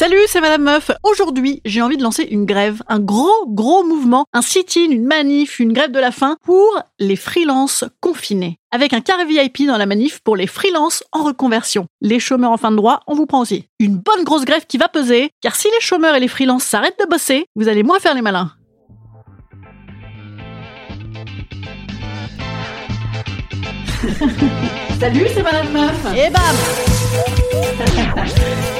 Salut, c'est Madame Meuf. Aujourd'hui, j'ai envie de lancer une grève, un gros, gros mouvement, un sit-in, une manif, une grève de la faim pour les freelances confinés. Avec un carré VIP dans la manif pour les freelances en reconversion. Les chômeurs en fin de droit, on vous prend aussi. Une bonne grosse grève qui va peser, car si les chômeurs et les freelances s'arrêtent de bosser, vous allez moins faire les malins. Salut, c'est Madame Meuf. Et bam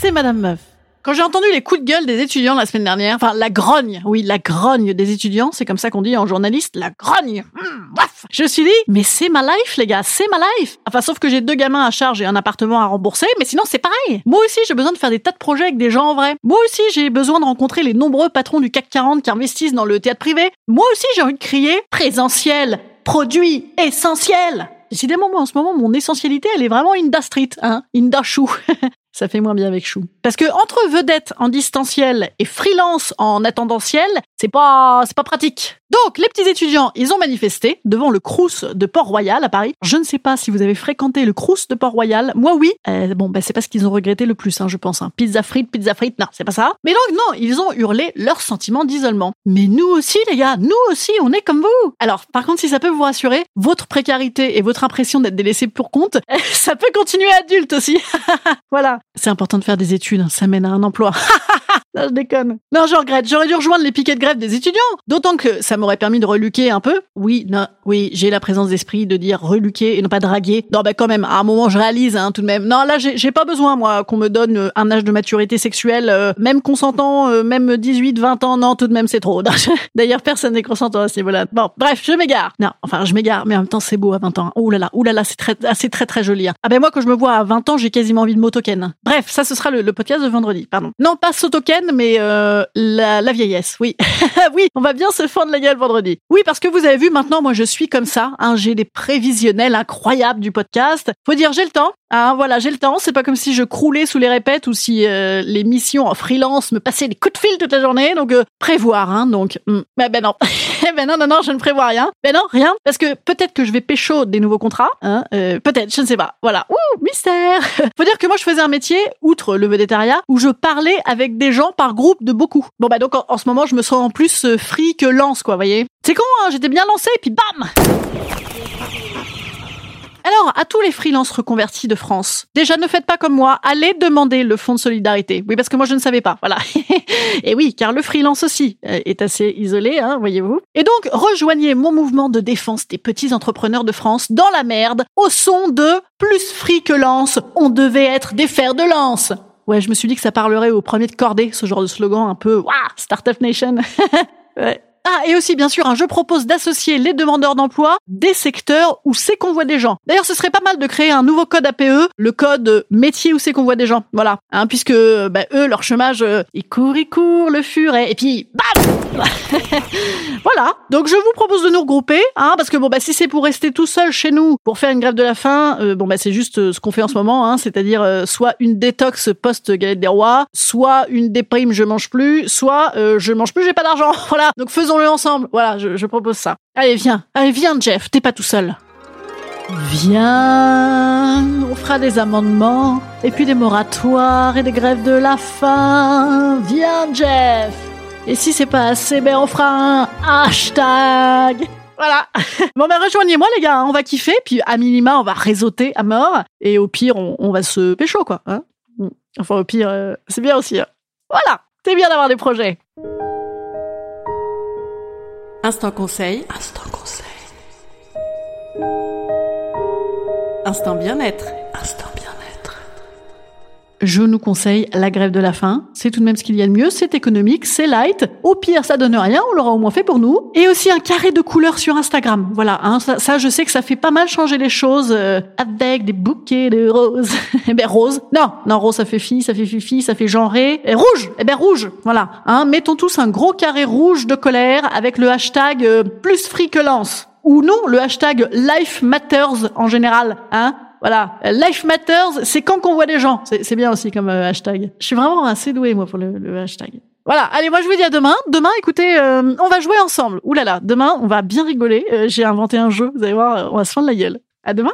C'est Madame Meuf. Quand j'ai entendu les coups de gueule des étudiants la semaine dernière, enfin la grogne, oui, la grogne des étudiants, c'est comme ça qu'on dit en journaliste, la grogne. Mmh, je me suis dit, mais c'est ma life, les gars, c'est ma life. Enfin, sauf que j'ai deux gamins à charge et un appartement à rembourser, mais sinon c'est pareil. Moi aussi, j'ai besoin de faire des tas de projets avec des gens en vrai. Moi aussi, j'ai besoin de rencontrer les nombreux patrons du CAC 40 qui investissent dans le théâtre privé. Moi aussi, j'ai envie de crier présentiel, produit essentiel. Décidément, moi, en ce moment, mon essentialité, elle est vraiment Inda Street, hein, Inda Chou. Ça fait moins bien avec Chou. Parce que entre vedette en distanciel et freelance en attendentiel, c'est pas, c'est pas pratique. Donc, les petits étudiants, ils ont manifesté devant le Crous de Port-Royal à Paris. Je ne sais pas si vous avez fréquenté le Crous de Port-Royal. Moi, oui. Euh, bon, bah, c'est pas ce qu'ils ont regretté le plus, hein, je pense. Hein. Pizza frite, pizza frite, non, c'est pas ça. Mais donc, non, ils ont hurlé leur sentiment d'isolement. Mais nous aussi, les gars, nous aussi, on est comme vous. Alors, par contre, si ça peut vous rassurer, votre précarité et votre impression d'être délaissé pour compte, ça peut continuer adulte aussi. voilà. C'est important de faire des études, ça mène à un emploi. non, je déconne. Non, je regrette. J'aurais dû rejoindre les piquets de grève des étudiants. D'autant que ça m'aurait permis de reluquer un peu. Oui, non, oui, j'ai la présence d'esprit de dire reluquer et non pas draguer. Non, bah quand même, à un moment, je réalise, hein, tout de même. Non, là, j'ai pas besoin, moi, qu'on me donne euh, un âge de maturité sexuelle, euh, même consentant, euh, même 18, 20 ans. Non, tout de même, c'est trop. D'ailleurs, personne n'est consentant à ce niveau-là. Bon, bref, je m'égare. Non, enfin, je m'égare, mais en même temps, c'est beau à 20 ans. Ouh là là, ouh là là, c'est très, c'est très, très joli. hein. Ah ben moi, quand je me vois à 20 ans, j'ai quasiment envie de m'autoken. Bref, ça, ce sera le, le podcast de vendredi, pardon. Non, pas s'autoken, mais euh, la, vieillesse, oui. oui, on va bien se fendre la gueule vendredi. Oui, parce que vous avez vu, maintenant, moi, je suis comme ça. Hein, j'ai des prévisionnels incroyables du podcast. Faut dire, j'ai le temps. Hein, voilà, j'ai le temps. C'est pas comme si je croulais sous les répètes ou si euh, les missions en freelance me passaient des coups de fil toute la journée. Donc, euh, prévoir, hein, donc. Mais ben non. ben non, non, non, je ne prévois rien. Ben non, rien. Parce que peut-être que je vais pécho des nouveaux contrats. Hein, euh, peut-être, je ne sais pas. Voilà. Ouh, mystère. Faut dire que moi, je faisais un métier, outre le vedettariat, où je parlais avec des gens par groupe de beaucoup. Bon, bah donc, en, ce moment, je me sens en plus euh, free que lance, quoi, voyez. C'est con, hein, j'étais bien lancé, et puis bam alors, à tous les freelances reconvertis de France, déjà ne faites pas comme moi, allez demander le fonds de solidarité. Oui, parce que moi je ne savais pas, voilà. et oui, car le freelance aussi euh, est assez isolé, hein, voyez-vous. Et donc, rejoignez mon mouvement de défense des petits entrepreneurs de France dans la merde, au son de plus free que lance, on devait être des fers de lance. Ouais, je me suis dit que ça parlerait au premier de cordée, ce genre de slogan un peu, waouh, Startup Nation. ouais. Ah, et aussi, bien sûr, je propose d'associer les demandeurs d'emploi des secteurs où c'est qu'on voit des gens. D'ailleurs, ce serait pas mal de créer un nouveau code APE, le code métier où c'est qu'on voit des gens. Voilà. Hein, puisque, bah, eux, leur chômage, euh, il court, il court, le furet. Et puis, bam Voilà. Donc, je vous propose de nous regrouper, hein, parce que, bon, bah, si c'est pour rester tout seul chez nous, pour faire une grève de la faim, euh, bon, bah, c'est juste euh, ce qu'on fait en ce moment, hein, c'est-à-dire euh, soit une détox post-galette des rois, soit une déprime, je mange plus, soit je mange plus, j'ai pas d'argent. Voilà. Donc, faisons-le ensemble. Voilà, je, je propose ça. Allez, viens. Allez, viens, Jeff. T'es pas tout seul. Viens, on fera des amendements, et puis des moratoires et des grèves de la faim. Viens, Jeff. Et si c'est pas assez, ben on fera un hashtag. Voilà. Bon ben rejoignez-moi les gars, hein. on va kiffer, puis à minima on va réseauter à mort, et au pire on, on va se pécho quoi. Hein enfin au pire, euh, c'est bien aussi. hein. Voilà, c'est bien d'avoir des projets. Instant conseil. Instant conseil. Instant bien-être. Instant bien-être. Je nous conseille la grève de la faim. C'est tout de même ce qu'il y a de mieux. C'est économique, c'est light. Au pire, ça donne rien. On l'aura au moins fait pour nous. Et aussi un carré de couleurs sur Instagram. Voilà. Hein, ça, ça, je sais que ça fait pas mal changer les choses euh, avec des bouquets de roses. eh ben rose. Non, non rose, ça fait fille, ça fait fifi, ça fait genré. Et rouge. Eh ben rouge. Voilà. Hein, mettons tous un gros carré rouge de colère avec le hashtag euh, plus lance. Ou non, le hashtag Life Matters en général. Hein voilà, Life Matters, c'est quand qu'on voit des gens. C'est bien aussi comme euh, hashtag. Je suis vraiment assez douée moi pour le, le hashtag. Voilà, allez, moi je vous dis à demain. Demain, écoutez, euh, on va jouer ensemble. Ouh là là, demain, on va bien rigoler. Euh, J'ai inventé un jeu, vous allez voir, on va se fendre la gueule. À demain.